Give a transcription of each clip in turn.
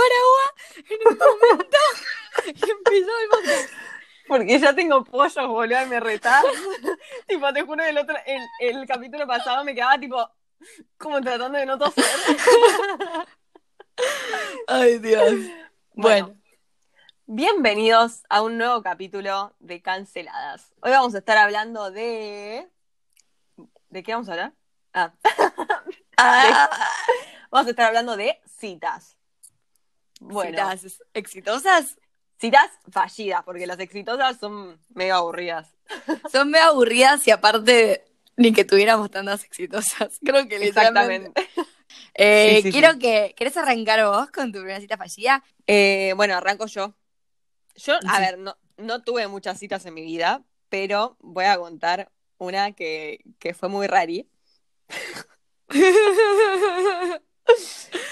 tomar agua en un momento y empezó el podcast. Porque ya tengo pollos, boludo, me retás. tipo, te juro que el otro, el, el capítulo pasado me quedaba tipo, como tratando de no toser. Ay, Dios. Bueno, bienvenidos a un nuevo capítulo de Canceladas. Hoy vamos a estar hablando de. ¿De qué vamos a hablar? Ah. ah, Vamos a estar hablando de citas. Bueno, citas, citas exitosas fallidas, porque las exitosas son medio aburridas. Son medio aburridas y aparte ni que tuviéramos tantas exitosas. Creo que Exactamente. Eh, Sí, sí, quiero que. ¿Querés arrancar vos con tu primera cita fallida? Eh, bueno, arranco yo. Yo, a ver, no, no tuve muchas citas en mi vida, pero voy a contar una que, que fue muy rari.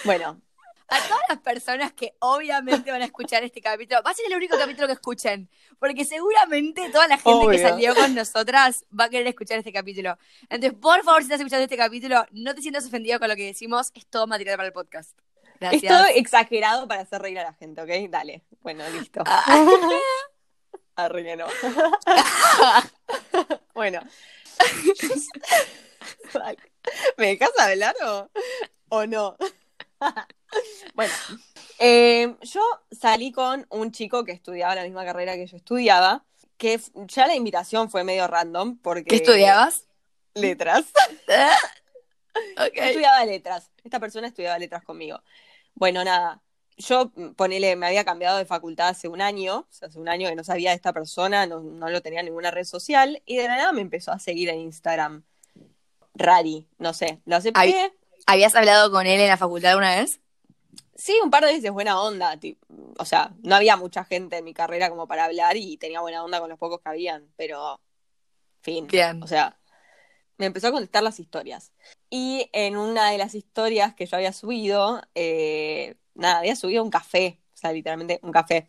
Bueno, A todas las personas que obviamente van a escuchar este capítulo, va a ser el único capítulo que escuchen, porque seguramente toda la gente que Obvio. salió con nosotras va a querer escuchar este capítulo. Entonces, por favor, si estás escuchando este capítulo, no te sientas ofendido con lo que decimos, es todo material para el podcast. Gracias. es todo exagerado para hacer reír a la gente, ¿ok? Dale. Bueno, listo. Ah. Arre que no. bueno. ¿Me dejas hablar o, o no? Bueno, eh, yo salí con un chico que estudiaba la misma carrera que yo estudiaba, que ya la invitación fue medio random porque... ¿Qué estudiabas? Letras. ok. Estudiaba letras. Esta persona estudiaba letras conmigo. Bueno, nada. Yo, mm, ponele, me había cambiado de facultad hace un año, o sea, hace un año que no sabía de esta persona, no, no lo tenía en ninguna red social, y de la nada me empezó a seguir en Instagram. Rari, no sé, lo acepté. ¿Habías hablado con él en la facultad alguna vez? Sí, un par de veces buena onda, ti- o sea, no había mucha gente en mi carrera como para hablar y tenía buena onda con los pocos que habían, pero, fin. Bien. O sea, me empezó a contestar las historias. Y en una de las historias que yo había subido, eh, nada, había subido un café, o sea, literalmente un café.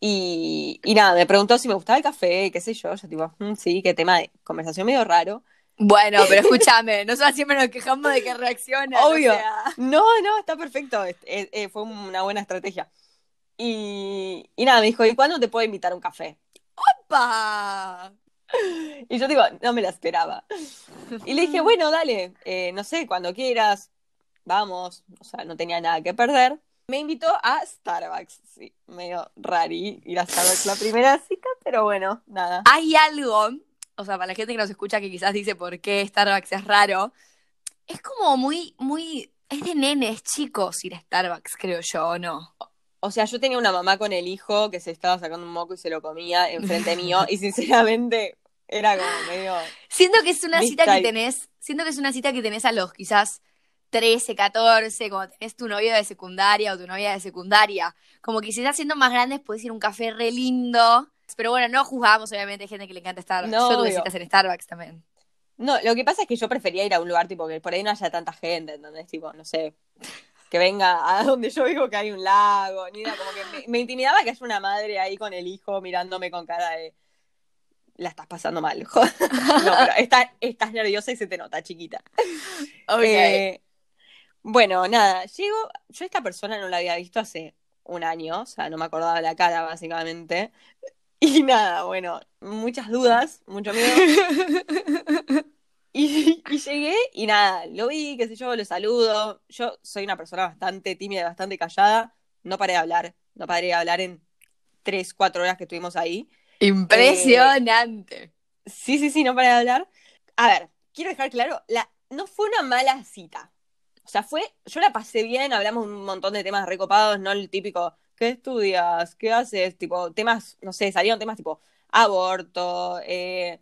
Y, y nada, me preguntó si me gustaba el café, qué sé yo, yo tipo, "Mm, sí, qué tema de conversación medio raro. Bueno, pero escúchame, nosotros siempre nos quejamos de que reacciona. Obvio. O sea, No, no, está perfecto, eh, fue una buena estrategia. Y, y nada, me dijo, ¿y cuándo te puedo invitar a un café? ¡pa! Y yo digo, no me la esperaba. Y le dije, bueno, dale, eh, no sé, cuando quieras, vamos. O sea, no tenía nada que perder. Me invitó a Starbucks, sí, medio rari ir a Starbucks la primera cita, pero bueno, nada. Hay algo, o sea, para la gente que nos escucha que quizás dice por qué Starbucks es raro, es como muy, muy, es de nenes chicos ir a Starbucks, creo yo, ¿o no? O sea, yo tenía una mamá con el hijo que se estaba sacando un moco y se lo comía enfrente mío, y sinceramente era como medio. Siento que es una cita que tenés, siento que es una cita que tenés a los quizás 13, 14, como tenés tu novio de secundaria o tu novia de secundaria. Como que si estás siendo más grandes puedes ir a un café re lindo. Pero bueno, no juzgamos, obviamente, hay gente que le encanta Starbucks. No, Yo tuve citas en Starbucks también. No, lo que pasa es que yo prefería ir a un lugar tipo que por ahí no haya tanta gente, ¿entendés? Tipo, no sé, que venga a donde yo vivo que hay un lago, ni nada, como que me, me intimidaba que haya una madre ahí con el hijo mirándome con cara de la estás pasando mal. no, pero está- estás nerviosa y se te nota, chiquita. Ok. Eh, bueno, nada, llego, yo a esta persona no la había visto hace un año, o sea, no me acordaba la cara básicamente. Y nada, bueno, muchas dudas, mucho miedo. Y, y llegué y nada, lo vi, qué sé yo, lo saludo. Yo soy una persona bastante tímida, bastante callada. No paré de hablar, no paré de hablar en tres, cuatro horas que estuvimos ahí. Impresionante. Sí, sí, sí, no paré de hablar. A ver, quiero dejar claro, la, no fue una mala cita. O sea, fue, yo la pasé bien, hablamos un montón de temas recopados, no el típico, ¿qué estudias? ¿Qué haces? Tipo, temas, no sé, salieron temas tipo aborto, eh,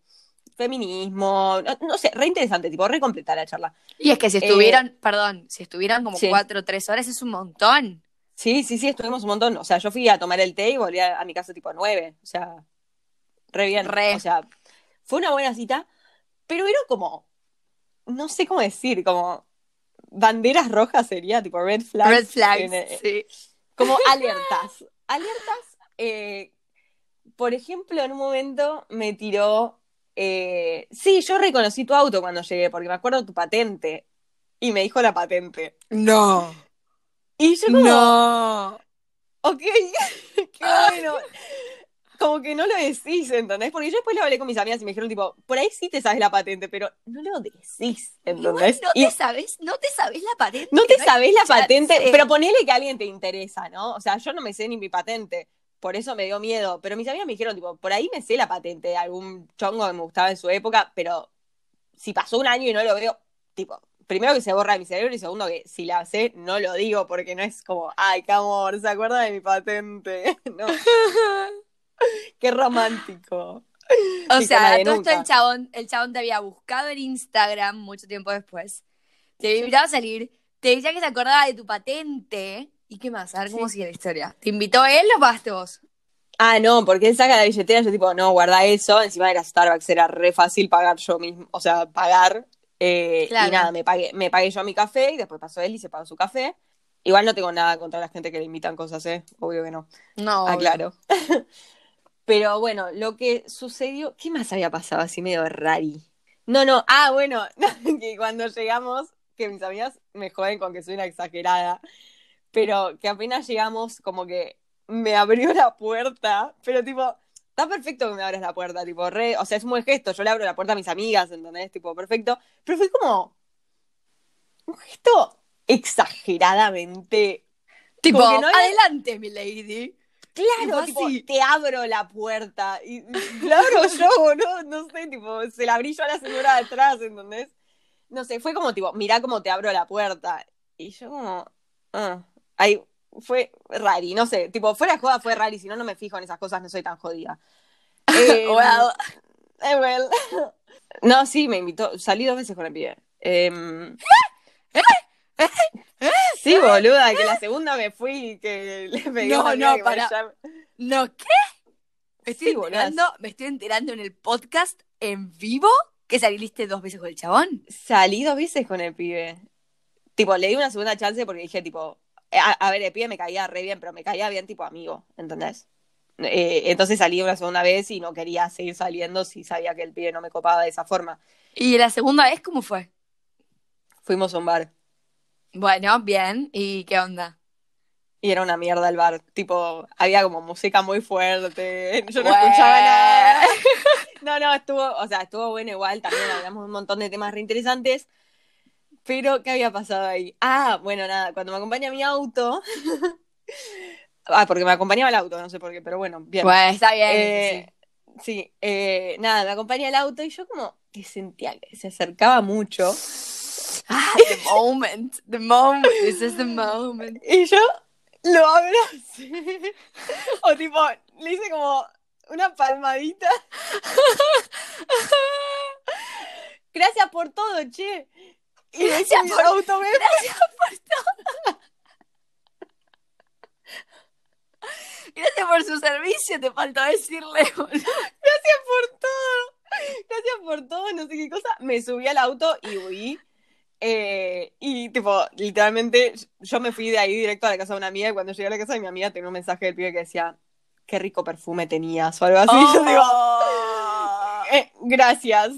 feminismo, no, no sé, re interesante, tipo, re completa la charla. Y es que si Eh, estuvieron, perdón, si estuvieron como sí. cuatro o tres horas es un montón. Sí, sí, sí, estuvimos un montón. O sea, yo fui a tomar el té y volví a, a mi casa tipo nueve. O sea, re bien. Re. O sea, fue una buena cita, pero era como, no sé cómo decir, como banderas rojas sería, tipo red flags. Red flags, en, eh, sí. Como alertas. Alertas, eh, por ejemplo, en un momento me tiró, eh, sí, yo reconocí tu auto cuando llegué, porque me acuerdo tu patente. Y me dijo la patente. No. Y yo como, No. Ok, qué bueno. Como que no lo decís, ¿entendés? Porque yo después lo hablé con mis amigas y me dijeron, tipo, por ahí sí te sabes la patente, pero no lo decís, ¿entendés? no Y- te sabes, no te sabes la patente. No te hay sabés la patente, pero ponele que a alguien te interesa, ¿no? O sea, yo no me sé ni mi patente, por eso me dio miedo. Pero mis amigas me dijeron, tipo, por ahí me sé la patente de algún chongo que me gustaba en su época, pero si pasó un año y no lo veo, tipo, primero que se borra de mi cerebro y segundo que si la sé, no lo digo porque no es como, ay, qué amor, se acuerda de mi patente. No, qué romántico. O Y sea, la de todo esto el chabón, el chabón te había buscado en Instagram mucho tiempo después. Te invitado a salir, te decía que se acordaba de tu patente. ¿Y qué más? A ver cómo Sí. sigue la historia. ¿Te invitó él o pagaste vos? Ah, no, porque él saca la billetera, yo tipo, no, guarda eso. Encima era Starbucks, era re fácil pagar yo mismo, o sea, pagar. eh, Claro. Y nada, me pagué, me pagué yo mi café y después pasó él y se pagó su café. Igual no tengo nada contra la gente que le invitan cosas, ¿eh? Obvio que no. No. Ah, claro. Pero bueno, lo que sucedió, ¿qué más había pasado así medio rari? No, no, ah, bueno, que cuando llegamos, que mis amigas me joden con que soy una exagerada, pero que apenas llegamos, como que me abrió la puerta, pero tipo, está perfecto que me abras la puerta, tipo, re, o sea, es un buen gesto, yo le abro la puerta a mis amigas, ¿entendés? Tipo, perfecto, pero fue como un gesto exageradamente Tipo, no adelante, mi lady. Claro, Tipo así. te abro la puerta. Y y la abro yo, ¿no? No sé, tipo, se la abrí yo a la señora de atrás, ¿entendés? No sé, fue como, tipo, mirá cómo te abro la puerta. Y yo como, ah, ahí fue rari, no sé, tipo, fuera de joda fue rari, si no, no me fijo en esas cosas, no soy tan jodida. Eh, Well. eh, well. No, sí, me invitó, salí dos veces con el pibe. Em, Sí, boluda, que la segunda me fui y que le pegué No, no, que llama- ¿No qué? Me estoy, Sí, boluda. enterando, me estoy enterando en el podcast en vivo que saliste dos veces con el chabón. Salí dos veces con el pibe. Tipo, le di una segunda chance porque dije, tipo, a, a ver, el pibe me caía re bien, pero me caía bien tipo amigo, ¿entendés? Eh, entonces salí una segunda vez y no quería seguir saliendo si sabía que el pibe no me copaba de esa forma. ¿Y la segunda vez cómo fue? Fuimos a un bar Bueno, bien. ¿Y qué onda? y era una mierda el bar. Tipo, había como música muy fuerte, yo no escuchaba nada. No, no, estuvo, o sea, estuvo bueno igual, también hablamos de un montón de temas reinteresantes. Pero, ¿qué había pasado ahí? Ah, bueno, nada, cuando me acompaña mi auto. ah, porque me acompañaba el auto, no sé por qué, pero bueno, bien. Bueno, está bien. Eh, sí, eh, nada, me acompaña el auto y yo como que sentía que se acercaba mucho. Ah, the moment, the moment, this is the moment. Y yo lo abracé. o tipo, le hice como una palmadita. Gracias por todo, che. Y Gracias por- auto Gracias por todo. Gracias por su servicio, te faltó decirle. Gracias por todo. Gracias por todo, no sé qué cosa. Me subí al auto y huí. Eh, y tipo, literalmente, yo me fui de ahí directo a la casa de una amiga y cuando llegué a la casa de mi amiga tenía un mensaje del pibe que decía, qué rico perfume tenías o algo así. Yo digo, Oh, "Eh, gracias.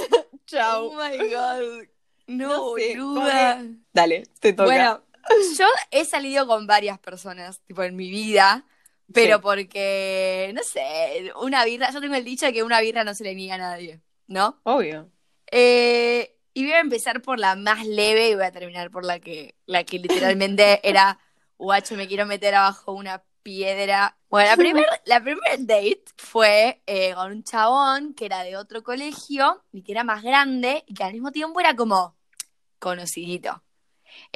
Chao. oh my god. No, No sé, boluda. Dale, te toca. Bueno, yo he salido con varias personas, tipo, en mi vida, pero Sí. porque, no sé, una birra, yo tengo el dicho de que una birra no se le niega a nadie, ¿no? Obvio. Eh, y voy a empezar por la más leve y voy a terminar por la que, la que literalmente era, guacho, me quiero meter abajo una piedra. Bueno, la primer, la primer date fue eh, con un chabón que era de otro colegio y que era más grande y que al mismo tiempo era como conocidito.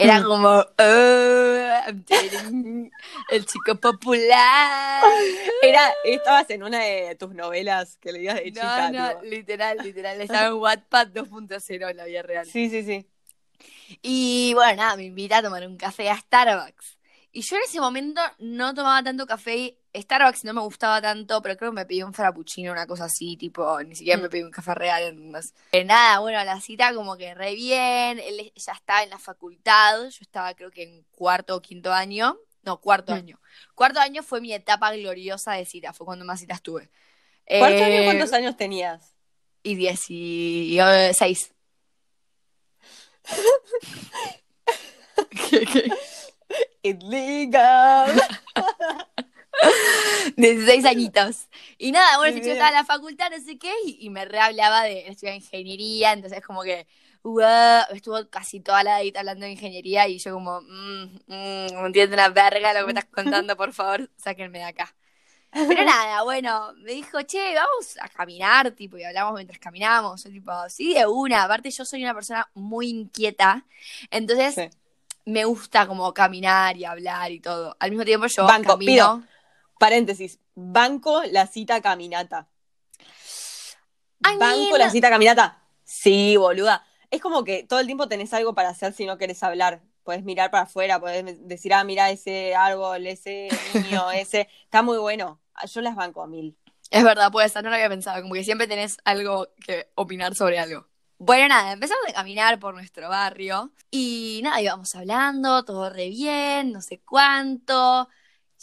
Era como, oh, I'm dating el chico popular. Era, estabas en una de tus novelas que leías de No, chica. no, tipo. literal, literal. Estaba en Wattpad 2.0 en la vida real. Sí, sí, sí. Y bueno, nada, me invita a tomar un café a Starbucks. Y yo en ese momento no tomaba tanto café. Starbucks no me gustaba tanto, pero creo que me pedí un frappuccino, una cosa así, tipo, ni siquiera me Mm. pedí un café real. ¿entendés? Eh, nada, bueno, la cita como que re bien. Él ya estaba en la facultad, yo estaba creo que en cuarto o quinto año. No, cuarto Mm. año. Cuarto año fue mi etapa gloriosa de cita, fue cuando más citas tuve. ¿Cuántos, Eh, años, ¿Cuántos años tenías? Y dieciséis. ¿Qué, qué? it's legal. 16 añitos. Y nada, bueno, Muy yo estaba en la facultad, no sé qué, y, y me rehablaba de estudiar ingeniería, entonces como que, "Wow", estuvo casi toda la edad hablando de ingeniería y yo como, "Mm, mm, no entiendo una verga lo que me estás contando, por favor, sáquenme de acá. Pero nada, bueno, me dijo, che, vamos a caminar, tipo, y hablamos mientras caminamos. Yo, tipo, sí, de una. Aparte, yo soy una persona muy inquieta, entonces Sí. Me gusta como caminar y hablar y todo. Al mismo tiempo, yo Banco, camino. pido. Paréntesis, banco la cita caminata. Banco la cita caminata. Sí, boluda. Es como que todo el tiempo tenés algo para hacer si no querés hablar. Podés mirar para afuera, podés decir, ah, mira ese árbol, ese niño, ese. Está muy bueno. Ah, Yo las banco a mil. Es verdad, puede ser, no lo había pensado, como que siempre tenés algo que opinar sobre algo. Bueno, nada, empezamos a caminar por nuestro barrio y nada, íbamos hablando, todo re bien, no sé cuánto.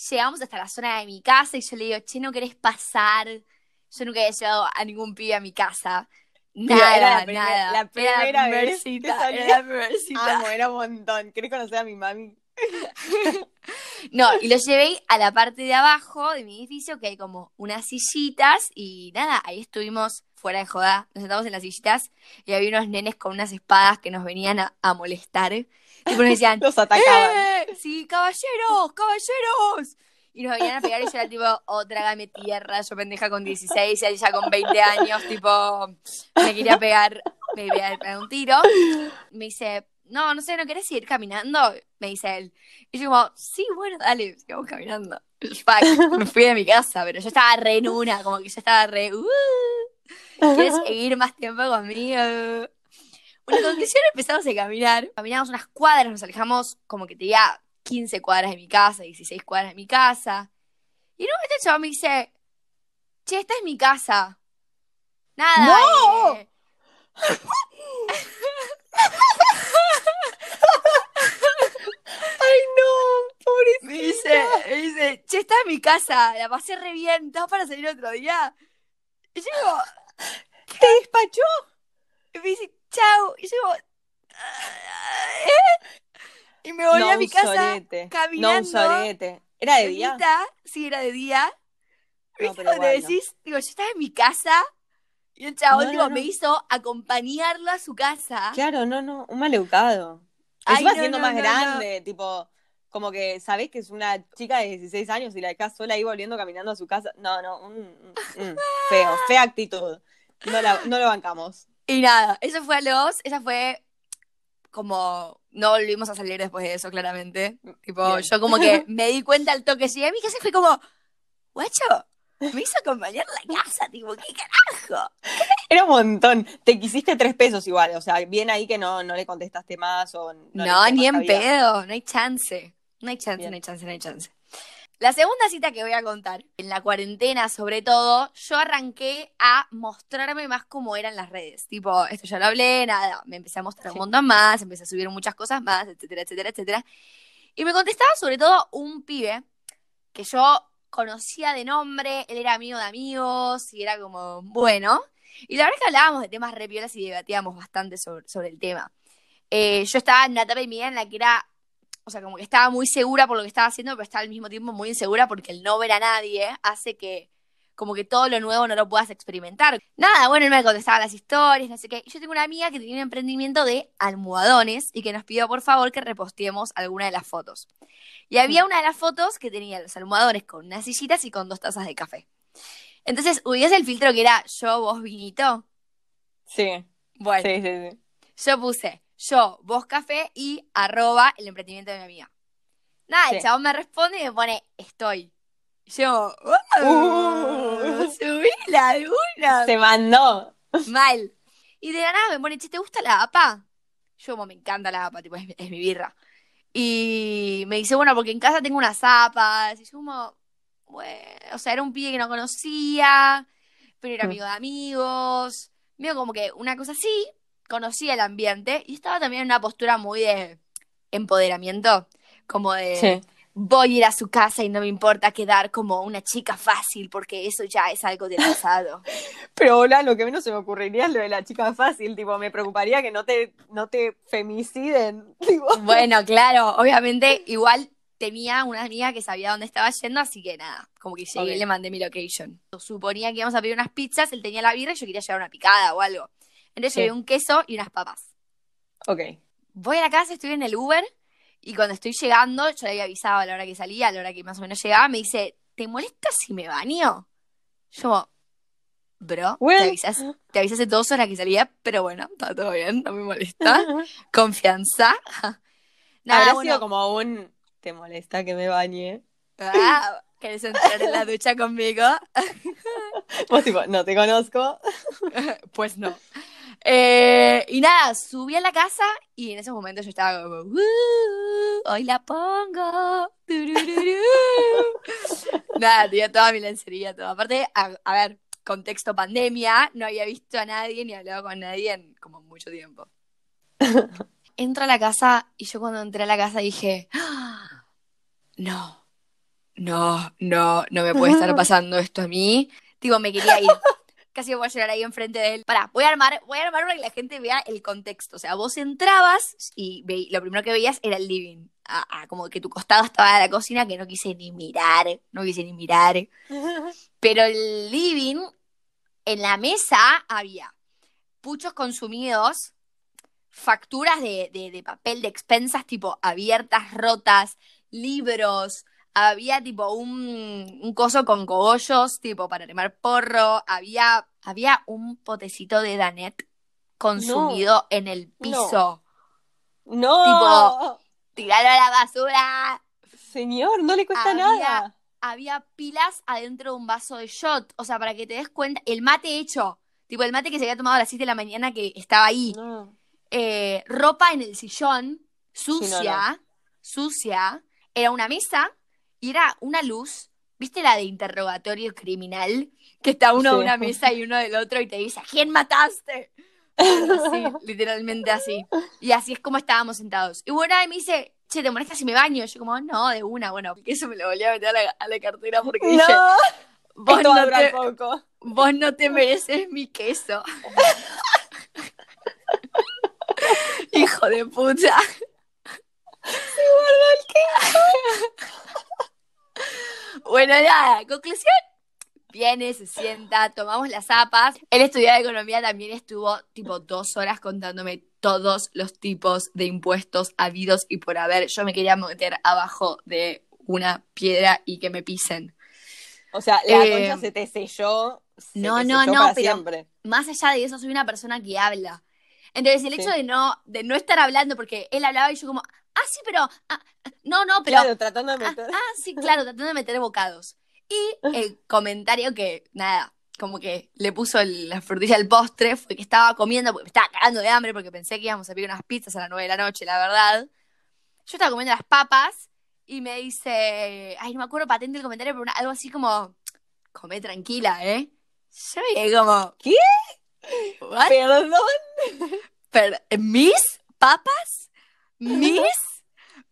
Llegamos hasta la zona de mi casa y yo le digo, che, ¿no querés pasar? Yo nunca había llevado a ningún pibe a mi casa. Nada, era la primer- nada. la Era primera primer vez que salía. era la primer cita. Amo, era un montón. ¿Querés conocer a mi mami? No, y lo llevé a la parte de abajo de mi edificio, que hay como unas sillitas, y nada, ahí estuvimos fuera de joda, nos sentamos en las sillitas, y había unos nenes con unas espadas que nos venían a, a molestar. Y nos decían, Los atacaban. ¡Eh! ¡Sí, caballeros! ¡Caballeros! Y nos venían a pegar y yo era tipo, oh, trágame tierra, yo pendeja con 16 y ella con 20 años, tipo, me quería pegar, me quería pegar un tiro. Me dice, no, no sé, ¿no querés ir caminando? Me dice él. Y yo como, sí, bueno, dale, sigamos caminando. Fuck, me fui de mi casa, pero yo estaba re en una, como que yo estaba re, uh, ¿quieres seguir más tiempo conmigo? Bueno, en conclusión empezamos a caminar. Caminamos unas cuadras, nos alejamos como que tenía 15 cuadras de mi casa, 16 cuadras de mi casa. Y en un momento el chaval me dice, che, esta es mi casa. Nada. ¡No! eh, Ay, no, pobrecita. me dice, me dice, che, esta es mi casa, la pasé re bien, ¿estás para salir otro día? Y yo digo, ¿Te despachó? y me dice, chau. Y yo digo, "Ah, ¿eh?". Y me volví no, a mi casa sorete. No, caminando. un sorete. ¿Era de día? Sí, era de día. No, ¿Viste pero no. decís, digo, yo estaba en mi casa y el chabón No, no, no. me hizo acompañarlo a su casa. Claro, no, no, un maleducado. Ay, Encima no, siendo no, más no, grande, tipo, como que sabés que es una chica de 16 años y la dejás sola ahí volviendo caminando a su casa. No, no, un feo, fea actitud. No, la- no lo bancamos. Y nada, eso fue a los, esa fue como, no volvimos a salir después de eso, claramente. Tipo, Bien. yo como que me di cuenta al toque, llegué a mi casa y fue como, guacho, me hizo acompañar la casa, tipo, ¿qué carajo? Era un montón. Te quisiste tres pesos igual, o sea, bien ahí que no, no le contestaste más o no, No, ni en pedo, no hay chance. No hay chance, Bien. no hay chance, no hay chance. La segunda cita que voy a contar, en la cuarentena sobre todo, yo arranqué a mostrarme más como eran las redes. Tipo, esto ya lo hablé, nada, me empecé a mostrar un montón más, empecé a subir muchas cosas más, etcétera, etcétera, etcétera. Y me contestaba sobre todo un pibe que yo conocía de nombre, él era amigo de amigos y era como, bueno. Y la verdad es que hablábamos de temas re piolas y debatíamos bastante sobre, sobre el tema. Eh, yo estaba en una etapa de mi vida en la que era, o sea, como que estaba muy segura por lo que estaba haciendo, pero estaba al mismo tiempo muy insegura porque el no ver a nadie hace que como que todo lo nuevo no lo puedas experimentar. Nada, bueno, él me contestaba las historias, no sé qué. Yo tengo una amiga que tenía un emprendimiento de almohadones y que nos pidió por favor que reposteemos alguna de las fotos. Y había una de las fotos que tenía los almohadones con unas sillitas y con dos tazas de café. Entonces, ubicás el filtro que era yo, vos, vinito. Sí, Bueno, sí, sí, sí. yo puse yo, vos café y arroba el emprendimiento de mi amiga. Nada, el chabón me responde y me pone estoy. Y Yo, Uh. ¡oh! subila de una. Se mandó. Mal. Y de la nada me pone, che, ¿te gusta la APA? Yo como me encanta la APA, tipo, es, es mi birra. Y me dice, bueno, porque en casa tengo unas zapas. Y yo como, bueno, o sea, era un pibe que no conocía, pero era Mm. amigo de amigos. Medio como que una cosa así, conocía el ambiente y estaba también en una postura muy de empoderamiento, como de Sí. voy a ir a su casa y no me importa quedar como una chica fácil porque eso ya es algo del pasado. Pero hola, lo que menos se me ocurriría es lo de la chica fácil, tipo, me preocuparía que no te, no te femiciden. Tipo. Bueno, claro, obviamente, igual tenía una amiga que sabía dónde estaba yendo, así que nada, como que llegué y le mandé mi location. Suponía que íbamos a pedir unas pizzas, él tenía la birra y yo quería llevar una picada o algo. Entonces Sí. llevé un queso y unas papas. Ok. Voy a la casa, estoy en el Uber y cuando estoy llegando, yo le había avisado a la hora que salía, a la hora que más o menos llegaba, me dice, ¿te molesta si me baño? Yo, bro, Well. te avisas, te avisas hace dos horas que salía, pero bueno, está todo bien, no me molesta. Confianza. Nada, Habrá bueno, sido como un. ¿Te molesta que me bañe? ah, ¿querés entrar en la ducha conmigo? Vos tipo, no te conozco. Pues no. Eh, y nada, subí a la casa y en esos momentos yo estaba como, "Uh, hoy la pongo. turururú". nada, tenía toda mi lencería, todo. Aparte, a, a ver, contexto pandemia, no había visto a nadie ni hablado con nadie en como mucho tiempo. Entro a la casa y yo cuando entré a la casa dije, "Ah, no, no, no, no me puede estar pasando esto a mí. Tipo, me quería ir. Casi voy a llorar ahí enfrente de él. Pará, voy a armar, voy a armar para que la gente vea el contexto. O sea, vos entrabas y ve- lo primero que veías era el living. Ah, ah, como que tu costado estaba la cocina que no quise ni mirar, no quise ni mirar. Pero el living, en la mesa había puchos consumidos, facturas de, de- de papel de expensas tipo abiertas, rotas, libros, había tipo un, un coso con cogollos, tipo para quemar porro, había, había un potecito de Danet consumido en el piso. No. Tipo- ¡Tiralo a la basura! Señor, no le cuesta Había- nada. había pilas adentro de un vaso de shot. O sea, para que te des cuenta, el mate hecho. Tipo, el mate que se había tomado a las 7 de la mañana que estaba ahí. No. Eh, ropa en el sillón, sucia, no, sucia. Era una mesa y era una luz. ¿Viste la de interrogatorio criminal? Que está uno de una mesa y uno del otro y te dice, ¿a quién mataste? Así, literalmente así. Y así es como estábamos sentados. Y bueno, y me dice, che, ¿te molesta si me baño? Yo como, no, de una. Bueno, que eso me lo volví a meter a la, a la cartera porque dije, No. vos Esto no, te, poco. vos no te mereces mi queso. Hijo de puta. Bueno, nada, conclusión. Viene, se sienta, tomamos las zapas. Él estudiaba economía, también estuvo tipo dos horas contándome todos los tipos de impuestos habidos y por haber. Yo me quería meter abajo de una piedra y que me pisen. O sea, la Eh, concha se te selló. se no, te no, selló no, para pero- siempre. Más allá de eso, soy una persona que habla. Entonces, el hecho de no, de no estar hablando, porque él hablaba y yo como, ah, sí, pero, ah, no, no, pero, Claro, tratando de ah, meter. ah, sí, claro, tratando de meter bocados. Y el comentario que, nada, como que le puso el- la frutilla al postre fue que estaba comiendo, porque me estaba cagando de hambre, porque pensé que íbamos a pedir unas pizzas a las nueve de la noche, la verdad. Yo estaba comiendo las papas y me dice, ay, no me acuerdo patente el comentario, pero una- algo así como, come tranquila, ¿eh? Yo me como, ¿Qué? ¿What? Perdón. Pero, ¿Mis papas? ¿Mis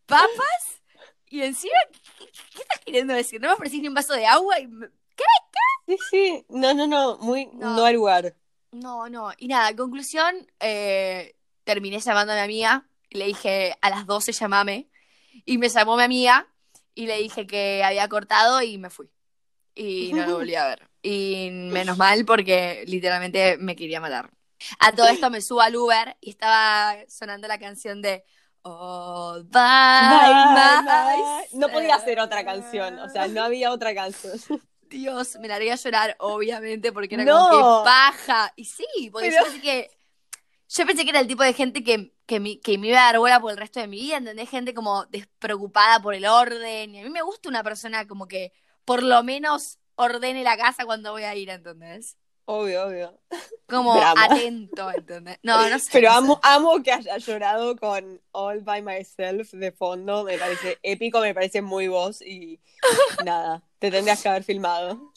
papas? Y encima, ¿qué, qué estás queriendo decir? ¿No me ofrecís ni un vaso de agua? Y me- Sí, sí. No, no, no. Muy No. no, al lugar. No, no. Y nada, conclusión, eh, terminé llamando a mi amiga. Le dije, a las 12 llamame. Y me llamó mi amiga y le dije que había cortado y me fui. Y no lo volví a ver. Y menos mal porque literalmente me quería matar. A todo esto me subo al Uber y estaba sonando la canción de All by Bye, myself. bye. No podía ser otra canción. O sea, no había otra canción. Dios, me largué a llorar, obviamente, porque era No. como que paja. Y sí, porque Pero- yo pensé que. Yo pensé que era el tipo de gente que, que, me, que me iba a dar bola por el resto de mi vida, ¿entendés? Gente como despreocupada por el orden. Y a mí me gusta una persona como que por lo menos ordene la casa cuando voy a ir, ¿entendés? Obvio, obvio. Como Drama. atento, ¿entendés? No, no sé. Pero no sé. amo, amo que haya llorado con All by Myself de fondo. Me parece épico, me parece muy vos y nada. Te tendrías que haber filmado.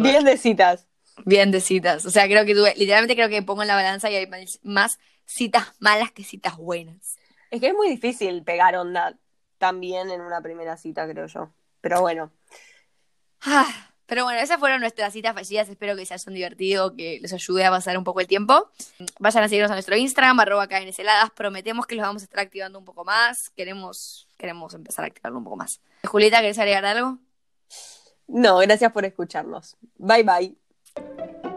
Bien de citas. Bien de citas. O sea, creo que tuve, literalmente creo que pongo en la balanza y hay más- más citas malas que citas buenas. Es que es muy difícil pegar onda también en una primera cita, creo yo. Pero bueno. Ah, Pero bueno, esas fueron nuestras citas fallidas. Espero que se hayan divertido, que les ayude a pasar un poco el tiempo. Vayan a seguirnos a nuestro Instagram, arroba heladas. Prometemos que los vamos a estar activando un poco más. Queremos, queremos empezar a activarlo un poco más. Julieta, ¿querés agregar algo? No, gracias por escucharnos. Bye bye.